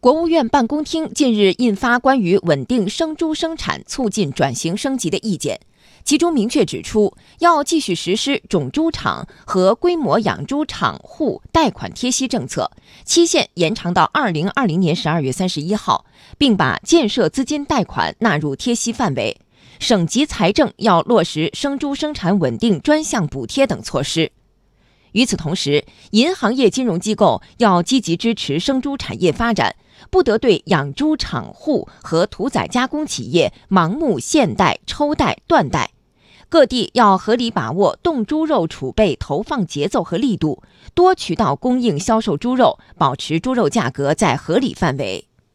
国务院办公厅近日印发关于稳定生猪生产、促进转型升级的意见，其中明确指出，要继续实施种猪场和规模养猪场户贷款贴息政策，期限延长到二零二零年十二月三十一号，并把建设资金贷款纳入贴息范围。省级财政要落实生猪生产稳定专项补贴等措施。与此同时，银行业金融机构要积极支持生猪产业发展，不得对养猪场户和屠宰加工企业盲目限贷、抽贷、断贷。各地要合理把握冻猪肉储备投放节奏和力度，多渠道供应销售猪肉，保持猪肉价格在合理范围。